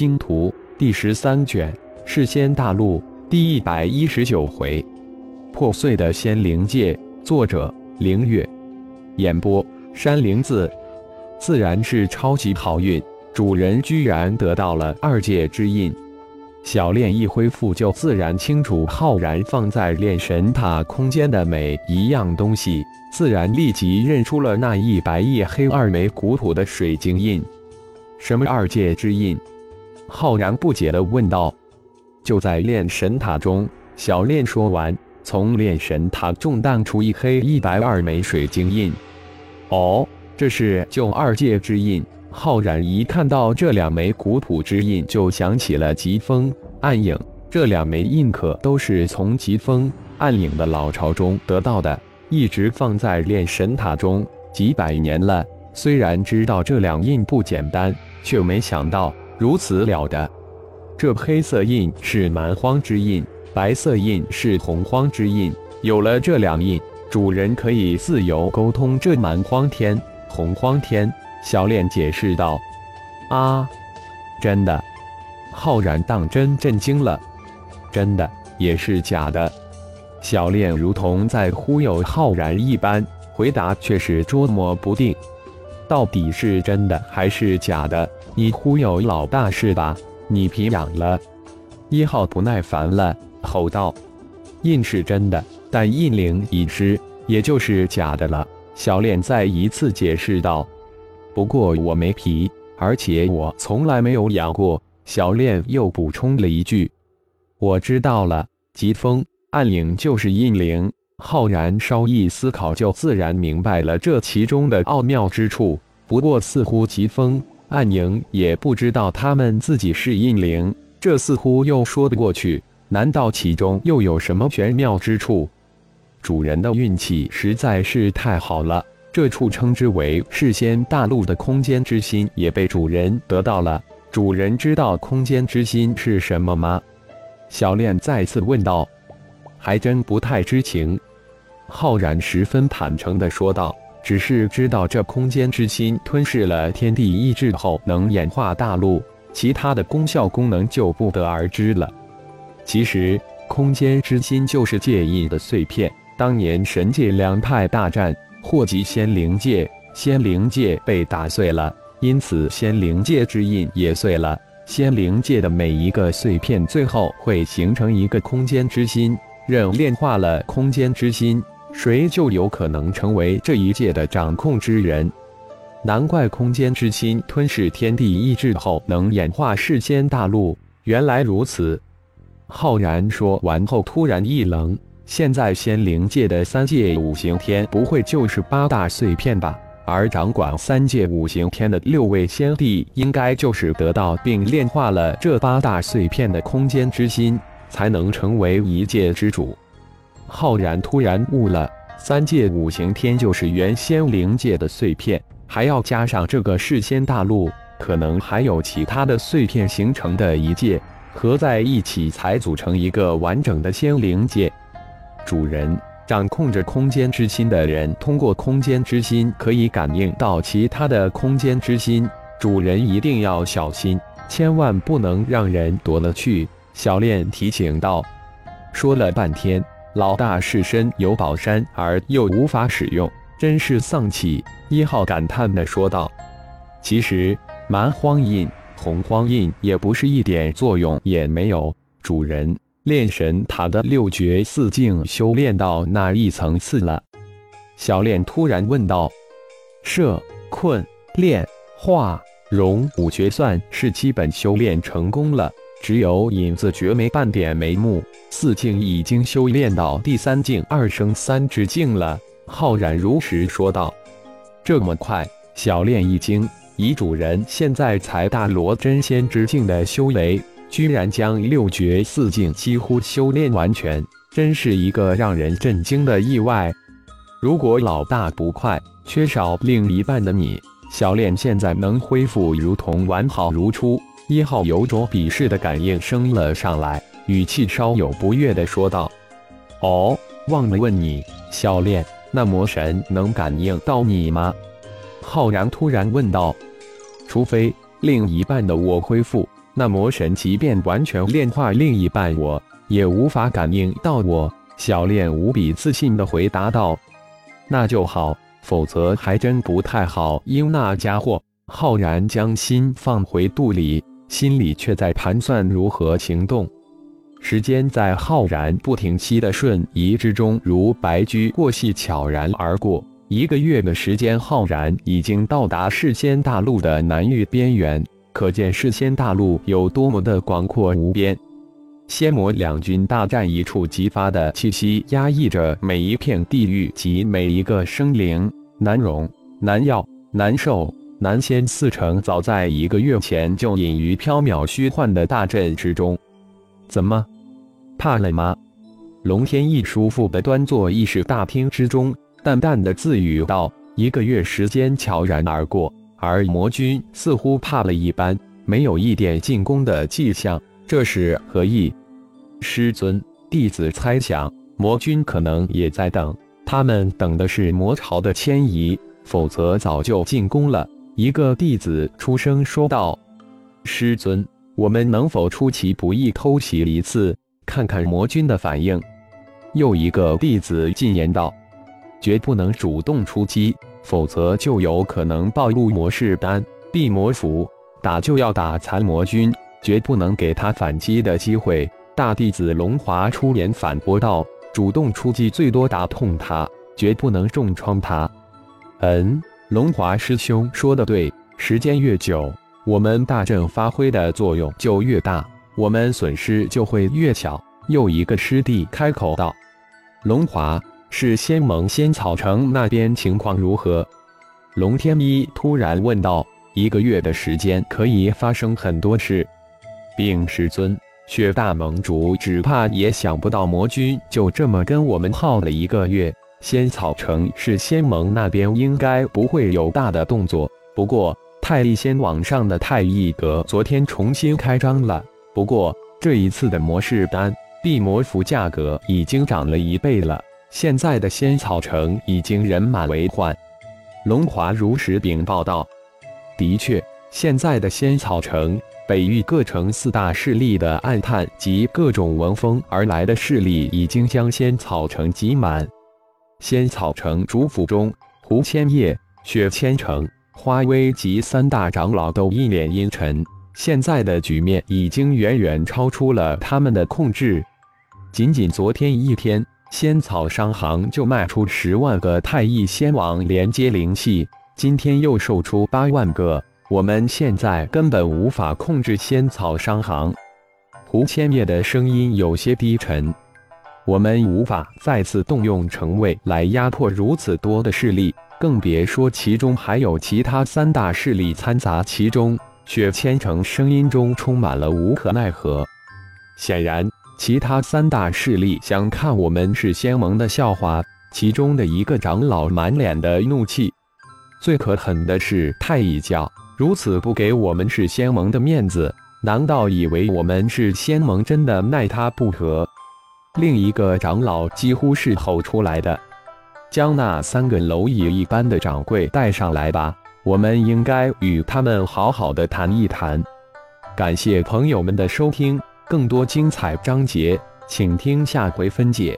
星图》第十三卷，世仙大陆第一百一十九回，破碎的仙灵界。作者：凌月，演播：山灵子。自然是超级好运，主人居然得到了二界之印。小炼一恢复，就自然清楚浩然放在炼神塔空间的每一样东西，自然立即认出了那一白一黑二枚古朴的水晶印。什么二界之印？浩然不解地问道。就在炼神塔中，小炼说完，从炼神塔中荡出一黑一白二枚水晶印。哦，这是旧二界之印。浩然一看到这两枚古朴之印，就想起了疾风暗影。这两枚印可都是从疾风暗影的老巢中得到的，一直放在炼神塔中几百年了。虽然知道这两印不简单，却没想到如此了得。这黑色印是蛮荒之印，白色印是洪荒之印。有了这两印，主人可以自由沟通这蛮荒天、洪荒天。小炼解释道：“啊，真的！”浩然当真震惊了。真的也是假的？小炼如同在忽悠浩然一般，回答却是捉摸不定。到底是真的还是假的？你忽悠老大是吧？你皮痒了？一号不耐烦了，吼道：“印是真的，但印灵已失，也就是假的了。”小炼再一次解释道。不过我没皮，而且我从来没有养过。小炼又补充了一句：“我知道了，疾风暗影就是印灵。”浩然稍一思考，就自然明白了这其中的奥妙之处。不过似乎疾风暗影也不知道他们自己是印灵，这似乎又说得过去。难道其中又有什么玄妙之处？主人的运气实在是太好了。这处称之为世仙大陆的空间之心也被主人得到了。主人知道空间之心是什么吗？小恋再次问道。还真不太知情。浩然十分坦诚地说道：“只是知道这空间之心吞噬了天地意志后能演化大陆，其他的功效功能就不得而知了。其实，空间之心就是界印的碎片。当年神界两派大战。”祸及仙灵界，仙灵界被打碎了，因此仙灵界之印也碎了。仙灵界的每一个碎片，最后会形成一个空间之心。任炼化了空间之心，谁就有可能成为这一界的掌控之人。难怪空间之心吞噬天地意志后能演化世间大陆，原来如此。浩然说完后，突然一愣。现在仙灵界的三界五行天不会就是八大碎片吧？而掌管三界五行天的六位先帝，应该就是得到并炼化了这八大碎片的空间之心，才能成为一界之主。浩然突然悟了，三界五行天就是原先灵界的碎片，还要加上这个世仙大陆，可能还有其他的碎片形成的一界，合在一起才组成一个完整的仙灵界。主人掌控着空间之心的人，通过空间之心可以感应到其他的空间之心。主人一定要小心，千万不能让人夺了去。小炼提醒道。说了半天，老大是身有宝山而又无法使用，真是丧气。一号感叹的说道。其实蛮荒印、洪荒印也不是一点作用也没有，主人。炼神塔的六绝四境修炼到哪一层次了？小炼突然问道。摄、困、炼、化、融五绝算是基本修炼成功了，只有影子绝没半点眉目。四境已经修炼到第三境二生三之境了。浩然如实说道。这么快？小炼一惊，遗主人现在才大罗真仙之境的修为。居然将六绝四境几乎修炼完全，真是一个让人震惊的意外。如果老大不快，缺少另一半的你，小炼现在能恢复如同完好如初。一号有种鄙视的感应升了上来，语气稍有不悦的说道：“哦，忘了问你，小炼，那魔神能感应到你吗？”浩然突然问道：“除非另一半的我恢复。”那魔神即便完全炼化另一半我，也无法感应到我。小炼无比自信地回答道：“那就好，否则还真不太好。”因那家伙浩然将心放回肚里，心里却在盘算如何行动。时间在浩然不停息的瞬移之中，如白驹过隙，悄然而过。一个月的时间，浩然已经到达世仙大陆的南域边缘，可见世仙大陆有多么的广阔无边。仙魔两军大战一触即发的气息压抑着每一片地域及每一个生灵，难容、难要、难受、南仙四城，早在一个月前就隐于缥缈虚幻的大阵之中。怎么，怕了吗？龙天翼舒服的端坐议事大厅之中，淡淡的自语道：“一个月时间悄然而过，而魔君似乎怕了一般，没有一点进攻的迹象，这是何意？”师尊，弟子猜想，魔君可能也在等。他们等的是魔潮的迁移，否则早就进攻了。一个弟子出声说道：“师尊，我们能否出其不意偷袭一次，看看魔君的反应？”又一个弟子进言道：“绝不能主动出击，否则就有可能暴露魔士丹、地魔符，打就要打残魔君，绝不能给他反击的机会。”大弟子龙华出言反驳道：“主动出击，最多打痛他，绝不能重创他。”嗯，龙华师兄说的对，时间越久，我们大阵发挥的作用就越大，我们损失就会越小。又一个师弟开口道：“龙华，是仙盟仙草城那边情况如何？”龙天一突然问道：“一个月的时间可以发生很多事，禀师尊。”血大盟主只怕也想不到魔君就这么跟我们耗了一个月。仙草城是仙盟那边应该不会有大的动作。不过太一仙网上的太一阁昨天重新开张了，不过这一次的模式单、地魔符价格已经涨了一倍了。现在的仙草城已经人满为患。龙华如实禀报道：“的确，现在的仙草城。”北域各城四大势力的暗探及各种闻风而来的势力已经将仙草城挤满。仙草城主府中，胡千叶、雪千城、花威及三大长老都一脸阴沉。现在的局面已经远远超出了他们的控制。仅仅昨天一天，仙草商行就卖出十万个太乙仙王连接灵器，今天又售出八万个。我们现在根本无法控制仙草商行。胡千叶的声音有些低沉。我们无法再次动用城卫来压迫如此多的势力，更别说其中还有其他三大势力掺杂其中。雪千城声音中充满了无可奈何。显然，其他三大势力想看我们是仙盟的笑话。其中的一个长老满脸的怒气。最可恨的是太乙教。如此不给我们是仙盟的面子，难道以为我们是仙盟真的奈他不何？另一个长老几乎是吼出来的：“将那三个蝼蚁一般的掌柜带上来吧，我们应该与他们好好的谈一谈。”感谢朋友们的收听，更多精彩章节，请听下回分解。